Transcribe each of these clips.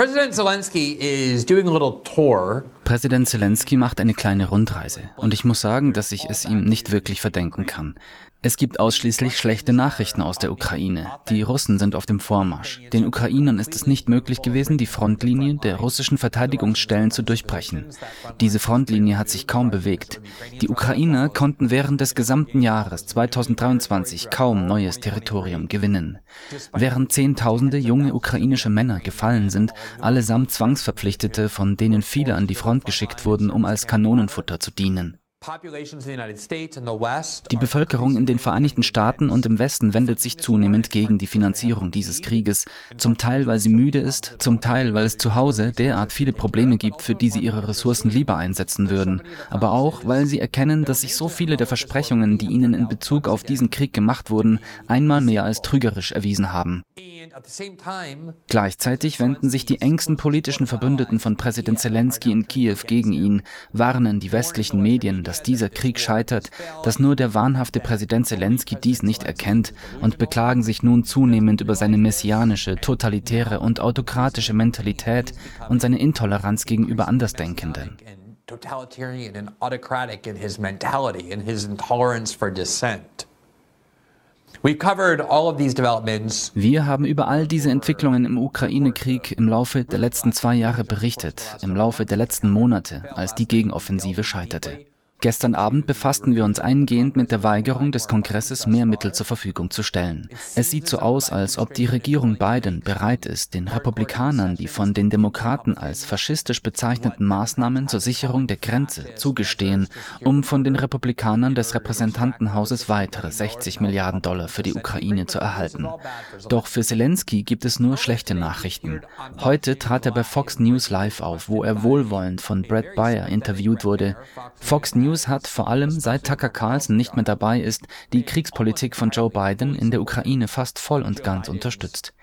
President Zelensky is doing a little tour Präsident Zelensky macht eine kleine Rundreise und ich muss sagen, dass ich es ihm nicht wirklich verdenken kann. Es gibt ausschließlich schlechte Nachrichten aus der Ukraine. Die Russen sind auf dem Vormarsch. Den Ukrainern ist es nicht möglich gewesen, die Frontlinie der russischen Verteidigungsstellen zu durchbrechen. Diese Frontlinie hat sich kaum bewegt. Die Ukrainer konnten während des gesamten Jahres 2023 kaum neues Territorium gewinnen. Während Zehntausende junge ukrainische Männer gefallen sind, allesamt Zwangsverpflichtete, von denen viele an die Front geschickt wurden, um als Kanonenfutter zu dienen. Die Bevölkerung in den Vereinigten Staaten und im Westen wendet sich zunehmend gegen die Finanzierung dieses Krieges, zum Teil weil sie müde ist, zum Teil weil es zu Hause derart viele Probleme gibt, für die sie ihre Ressourcen lieber einsetzen würden, aber auch weil sie erkennen, dass sich so viele der Versprechungen, die ihnen in Bezug auf diesen Krieg gemacht wurden, einmal mehr als trügerisch erwiesen haben. Gleichzeitig wenden sich die engsten politischen Verbündeten von Präsident Zelensky in Kiew gegen ihn, warnen die westlichen Medien, dass dieser Krieg scheitert, dass nur der wahnhafte Präsident Zelensky dies nicht erkennt und beklagen sich nun zunehmend über seine messianische, totalitäre und autokratische Mentalität und seine Intoleranz gegenüber Andersdenkenden. Totalitarian and autocratic in his mentality and his intolerance for dissent. Wir haben über all diese Entwicklungen im Ukraine-Krieg im Laufe der letzten zwei Jahre berichtet, im Laufe der letzten Monate, als die Gegenoffensive scheiterte. Gestern Abend befassten wir uns eingehend mit der Weigerung des Kongresses, mehr Mittel zur Verfügung zu stellen. Es sieht so aus, als ob die Regierung Biden bereit ist, den Republikanern die von den Demokraten als faschistisch bezeichneten Maßnahmen zur Sicherung der Grenze zugestehen, um von den Republikanern des Repräsentantenhauses weitere 60 Milliarden Dollar für die Ukraine zu erhalten. Doch für Zelensky gibt es nur schlechte Nachrichten. Heute trat er bei Fox News Live auf, wo er wohlwollend von Brett Bayer interviewt wurde. Fox News News hat vor allem seit Tucker Carlson nicht mehr dabei ist, die Kriegspolitik von Joe Biden in der Ukraine fast voll und ganz unterstützt.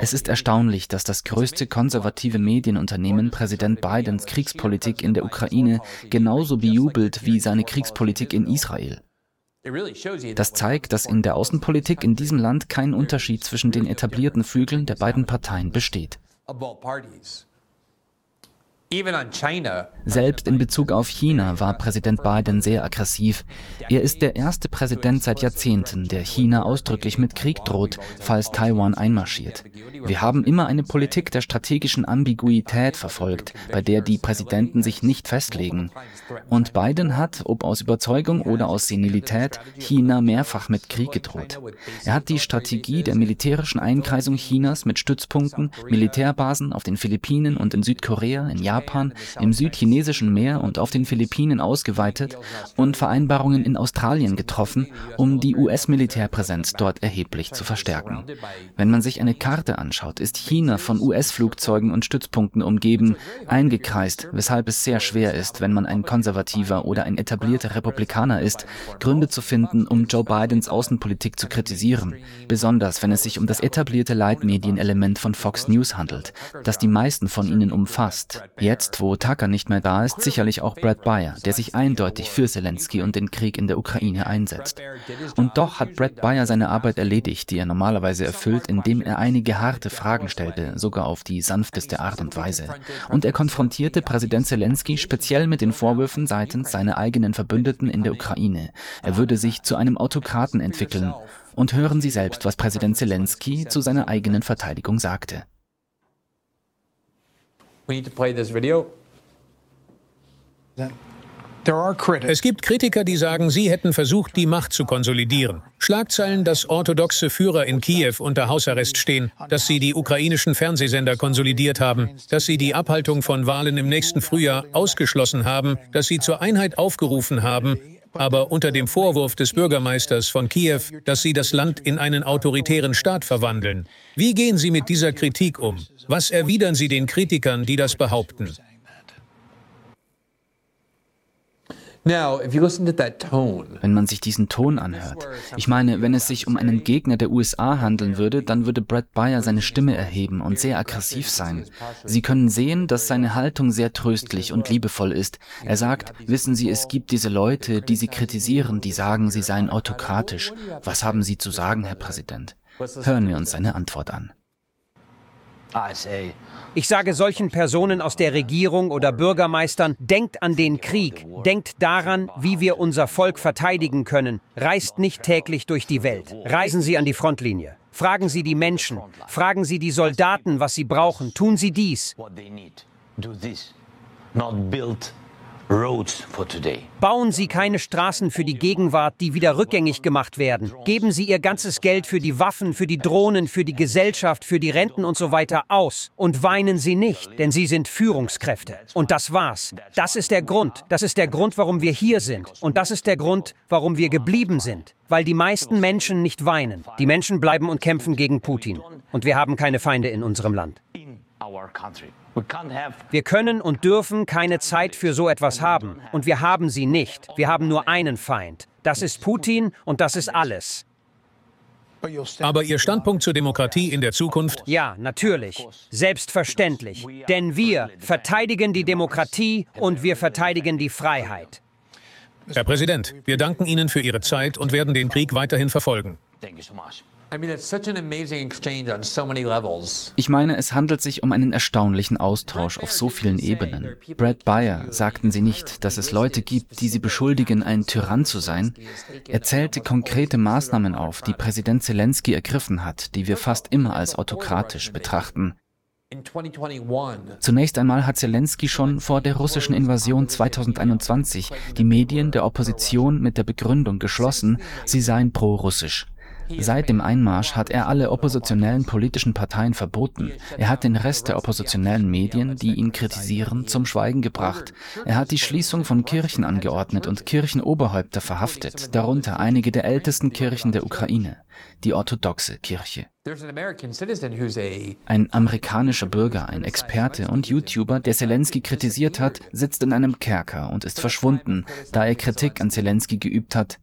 Es ist erstaunlich, dass das größte konservative Medienunternehmen Präsident Bidens Kriegspolitik in der Ukraine genauso bejubelt wie seine Kriegspolitik in Israel. Das zeigt, dass in der Außenpolitik in diesem Land kein Unterschied zwischen den etablierten Flügeln der beiden Parteien besteht. Selbst in Bezug auf China war Präsident Biden sehr aggressiv. Er ist der erste Präsident seit Jahrzehnten, der China ausdrücklich mit Krieg droht, falls Taiwan einmarschiert. Wir haben immer eine Politik der strategischen Ambiguität verfolgt, bei der die Präsidenten sich nicht festlegen. Und Biden hat, ob aus Überzeugung oder aus Senilität, China mehrfach mit Krieg gedroht. Er hat die Strategie der militärischen Einkreisung Chinas mit Stützpunkten, Militärbasen auf den Philippinen und in Südkorea, in Japan Japan, im südchinesischen Meer und auf den Philippinen ausgeweitet und Vereinbarungen in Australien getroffen, um die US-Militärpräsenz dort erheblich zu verstärken. Wenn man sich eine Karte anschaut, ist China von US-Flugzeugen und Stützpunkten umgeben, eingekreist, weshalb es sehr schwer ist, wenn man ein konservativer oder ein etablierter Republikaner ist, Gründe zu finden, um Joe Bidens Außenpolitik zu kritisieren, besonders wenn es sich um das etablierte Leitmedienelement von Fox News handelt, das die meisten von ihnen umfasst. Jetzt, wo Tucker nicht mehr da ist, sicherlich auch Brad Bayer, der sich eindeutig für Zelensky und den Krieg in der Ukraine einsetzt. Und doch hat Brad Bayer seine Arbeit erledigt, die er normalerweise erfüllt, indem er einige harte Fragen stellte, sogar auf die sanfteste Art und Weise. Und er konfrontierte Präsident Zelensky speziell mit den Vorwürfen seitens seiner eigenen Verbündeten in der Ukraine. Er würde sich zu einem Autokraten entwickeln. Und hören Sie selbst, was Präsident Zelensky zu seiner eigenen Verteidigung sagte. Es gibt Kritiker, die sagen, sie hätten versucht, die Macht zu konsolidieren. Schlagzeilen, dass orthodoxe Führer in Kiew unter Hausarrest stehen, dass sie die ukrainischen Fernsehsender konsolidiert haben, dass sie die Abhaltung von Wahlen im nächsten Frühjahr ausgeschlossen haben, dass sie zur Einheit aufgerufen haben, aber unter dem Vorwurf des Bürgermeisters von Kiew, dass sie das Land in einen autoritären Staat verwandeln. Wie gehen Sie mit dieser Kritik um? Was erwidern Sie den Kritikern, die das behaupten? Wenn man sich diesen Ton anhört. Ich meine, wenn es sich um einen Gegner der USA handeln würde, dann würde Brad Bayer seine Stimme erheben und sehr aggressiv sein. Sie können sehen, dass seine Haltung sehr tröstlich und liebevoll ist. Er sagt, wissen Sie, es gibt diese Leute, die Sie kritisieren, die sagen, sie seien autokratisch. Was haben Sie zu sagen, Herr Präsident? Hören wir uns seine Antwort an. Ich sage solchen Personen aus der Regierung oder Bürgermeistern, denkt an den Krieg, denkt daran, wie wir unser Volk verteidigen können, reist nicht täglich durch die Welt, reisen Sie an die Frontlinie. Fragen Sie die Menschen, fragen Sie die Soldaten, was sie brauchen, tun Sie dies. Bauen Sie keine Straßen für die Gegenwart, die wieder rückgängig gemacht werden. Geben Sie Ihr ganzes Geld für die Waffen, für die Drohnen, für die Gesellschaft, für die Renten und so weiter aus. Und weinen Sie nicht, denn Sie sind Führungskräfte. Und das war's. Das ist der Grund. Das ist der Grund, warum wir hier sind. Und das ist der Grund, warum wir geblieben sind. Weil die meisten Menschen nicht weinen. Die Menschen bleiben und kämpfen gegen Putin. Und wir haben keine Feinde in unserem Land. Wir können und dürfen keine Zeit für so etwas haben. Und wir haben sie nicht. Wir haben nur einen Feind. Das ist Putin und das ist alles. Aber Ihr Standpunkt zur Demokratie in der Zukunft? Ja, natürlich. Selbstverständlich. Denn wir verteidigen die Demokratie und wir verteidigen die Freiheit. Herr Präsident, wir danken Ihnen für Ihre Zeit und werden den Krieg weiterhin verfolgen. Ich meine, es handelt sich um einen erstaunlichen Austausch auf so vielen Ebenen. Brad Beyer sagten Sie nicht, dass es Leute gibt, die Sie beschuldigen, ein Tyrann zu sein. Er zählte konkrete Maßnahmen auf, die Präsident Zelensky ergriffen hat, die wir fast immer als autokratisch betrachten. Zunächst einmal hat Zelensky schon vor der russischen Invasion 2021 die Medien der Opposition mit der Begründung geschlossen, sie seien pro-russisch. Seit dem Einmarsch hat er alle oppositionellen politischen Parteien verboten. Er hat den Rest der oppositionellen Medien, die ihn kritisieren, zum Schweigen gebracht. Er hat die Schließung von Kirchen angeordnet und Kirchenoberhäupter verhaftet, darunter einige der ältesten Kirchen der Ukraine, die orthodoxe Kirche. Ein amerikanischer Bürger, ein Experte und YouTuber, der Zelensky kritisiert hat, sitzt in einem Kerker und ist verschwunden, da er Kritik an Zelensky geübt hat.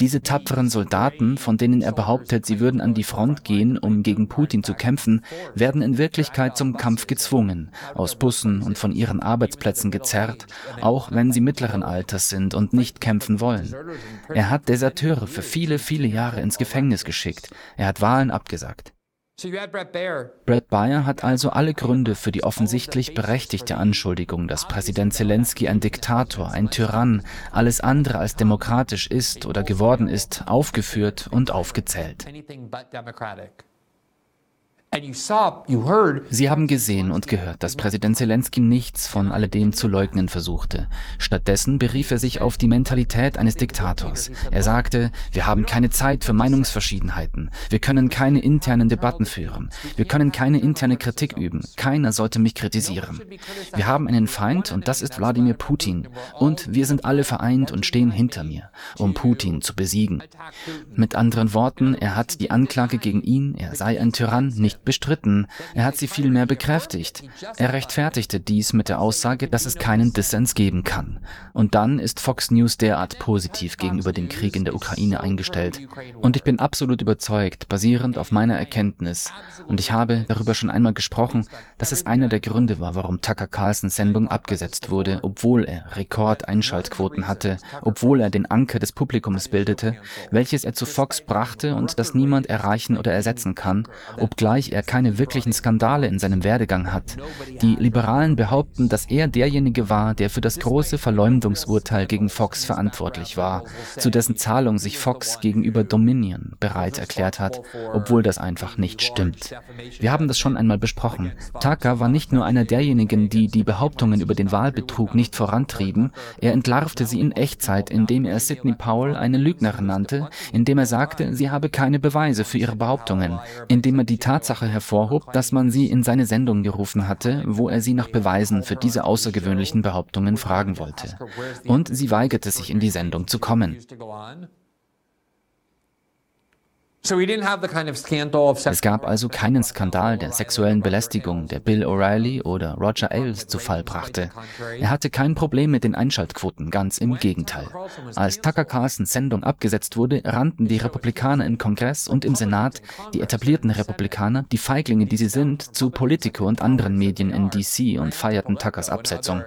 Diese tapferen Soldaten, von denen er behauptet, sie würden an die Front gehen, um gegen Putin zu kämpfen, werden in Wirklichkeit zum Kampf gezwungen, aus Bussen und von ihren Arbeitsplätzen gezerrt, auch wenn sie mittleren Alters sind und nicht kämpfen wollen. Er hat Deserteure für viele, viele Jahre ins Gefängnis geschickt. Er hat Wahlen abgesagt. Brad Bayer hat also alle Gründe für die offensichtlich berechtigte Anschuldigung, dass Präsident Zelensky ein Diktator, ein Tyrann, alles andere als demokratisch ist oder geworden ist, aufgeführt und aufgezählt. Sie haben gesehen und gehört, dass Präsident Zelensky nichts von alledem zu leugnen versuchte. Stattdessen berief er sich auf die Mentalität eines Diktators. Er sagte, wir haben keine Zeit für Meinungsverschiedenheiten. Wir können keine internen Debatten führen. Wir können keine interne Kritik üben. Keiner sollte mich kritisieren. Wir haben einen Feind und das ist Wladimir Putin. Und wir sind alle vereint und stehen hinter mir, um Putin zu besiegen. Mit anderen Worten, er hat die Anklage gegen ihn, er sei ein Tyrann, nicht bestritten, er hat sie vielmehr bekräftigt. Er rechtfertigte dies mit der Aussage, dass es keinen Dissens geben kann. Und dann ist Fox News derart positiv gegenüber dem Krieg in der Ukraine eingestellt. Und ich bin absolut überzeugt, basierend auf meiner Erkenntnis, und ich habe darüber schon einmal gesprochen, dass es einer der Gründe war, warum Tucker Carlsons Sendung abgesetzt wurde, obwohl er Rekordeinschaltquoten hatte, obwohl er den Anker des Publikums bildete, welches er zu Fox brachte und das niemand erreichen oder ersetzen kann, obgleich er keine wirklichen Skandale in seinem Werdegang hat. Die Liberalen behaupten, dass er derjenige war, der für das große Verleumdungsurteil gegen Fox verantwortlich war, zu dessen Zahlung sich Fox gegenüber Dominion bereit erklärt hat, obwohl das einfach nicht stimmt. Wir haben das schon einmal besprochen. Tucker war nicht nur einer derjenigen, die die Behauptungen über den Wahlbetrug nicht vorantrieben, er entlarvte sie in Echtzeit, indem er Sidney Powell eine Lügnerin nannte, indem er sagte, sie habe keine Beweise für ihre Behauptungen, indem er die Tatsache Tatsache hervorhob, dass man sie in seine Sendung gerufen hatte, wo er sie nach Beweisen für diese außergewöhnlichen Behauptungen fragen wollte. Und sie weigerte sich in die Sendung zu kommen. Es gab also keinen Skandal der sexuellen Belästigung, der Bill O'Reilly oder Roger Ailes zu Fall brachte. Er hatte kein Problem mit den Einschaltquoten, ganz im Gegenteil. Als Tucker Carlsons Sendung abgesetzt wurde, rannten die Republikaner im Kongress und im Senat, die etablierten Republikaner, die Feiglinge, die sie sind, zu Politico und anderen Medien in DC und feierten Tuckers Absetzung.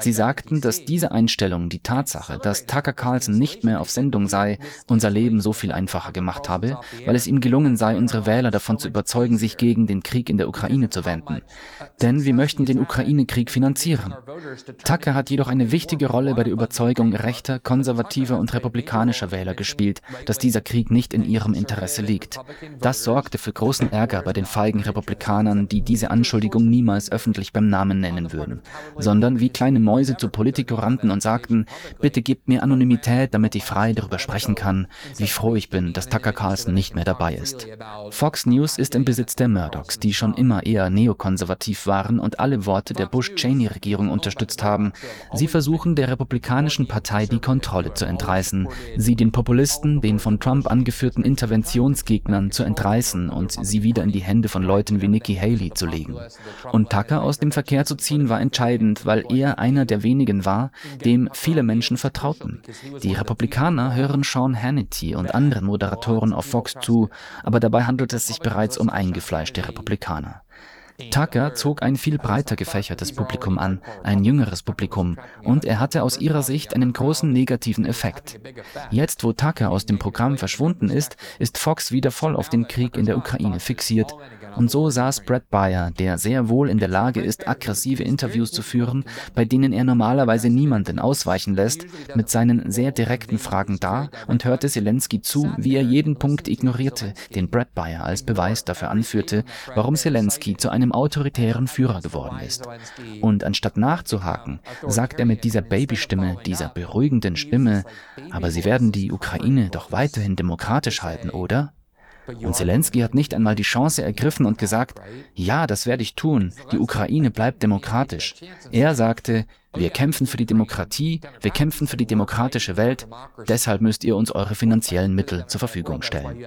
Sie sagten, dass diese Einstellung, die Tatsache, dass Tucker Carlson nicht mehr auf Sendung sei, unser Leben so viel einfacher gemacht habe, weil es ihm gelungen sei, unsere Wähler davon zu überzeugen, sich gegen den Krieg in der Ukraine zu wenden. Denn wir möchten den Ukraine-Krieg finanzieren. Tucker hat jedoch eine wichtige Rolle bei der Überzeugung rechter, konservativer und republikanischer Wähler gespielt, dass dieser Krieg nicht in ihrem Interesse liegt. Das sorgte für großen Ärger bei den feigen Republikanern, die diese Anschuldigung niemals öffentlich beim Namen nennen würden, sondern wie kleine Mäuse zu Politiker rannten und sagten, bitte gebt mir Anonymität, damit ich frei darüber sprechen kann, wie froh ich bin, dass Tucker Carlson nicht mehr dabei ist. Fox News ist im Besitz der Murdochs, die schon immer eher neokonservativ waren und alle Worte der Bush-Cheney-Regierung unterstützt haben. Sie versuchen der Republikanischen Partei die Kontrolle zu entreißen, sie den Populisten, den von Trump angeführten Interventionsgegnern zu entreißen und sie wieder in die Hände von Leuten wie Nikki Haley zu legen. Und Tucker aus dem Verkehr zu ziehen war entscheidend, weil er einer der wenigen war, dem viele Menschen vertrauten. Die Republikaner hören Sean Hannity und anderen Moderatoren auf Fox zu, aber dabei handelt es sich bereits um eingefleischte Republikaner. Tucker zog ein viel breiter gefächertes Publikum an, ein jüngeres Publikum, und er hatte aus ihrer Sicht einen großen negativen Effekt. Jetzt, wo Tucker aus dem Programm verschwunden ist, ist Fox wieder voll auf den Krieg in der Ukraine fixiert und so saß Brad Bayer, der sehr wohl in der Lage ist, aggressive Interviews zu führen, bei denen er normalerweise niemanden ausweichen lässt, mit seinen sehr direkten Fragen da und hörte Zelensky zu, wie er jeden Punkt ignorierte, den Brad Bayer als Beweis dafür anführte, warum Zelensky zu einem autoritären Führer geworden ist. Und anstatt nachzuhaken, sagt er mit dieser Babystimme, dieser beruhigenden Stimme, aber sie werden die Ukraine doch weiterhin demokratisch halten, oder? Und Zelensky hat nicht einmal die Chance ergriffen und gesagt, ja, das werde ich tun, die Ukraine bleibt demokratisch. Er sagte, wir kämpfen für die Demokratie, wir kämpfen für die demokratische Welt, deshalb müsst ihr uns eure finanziellen Mittel zur Verfügung stellen.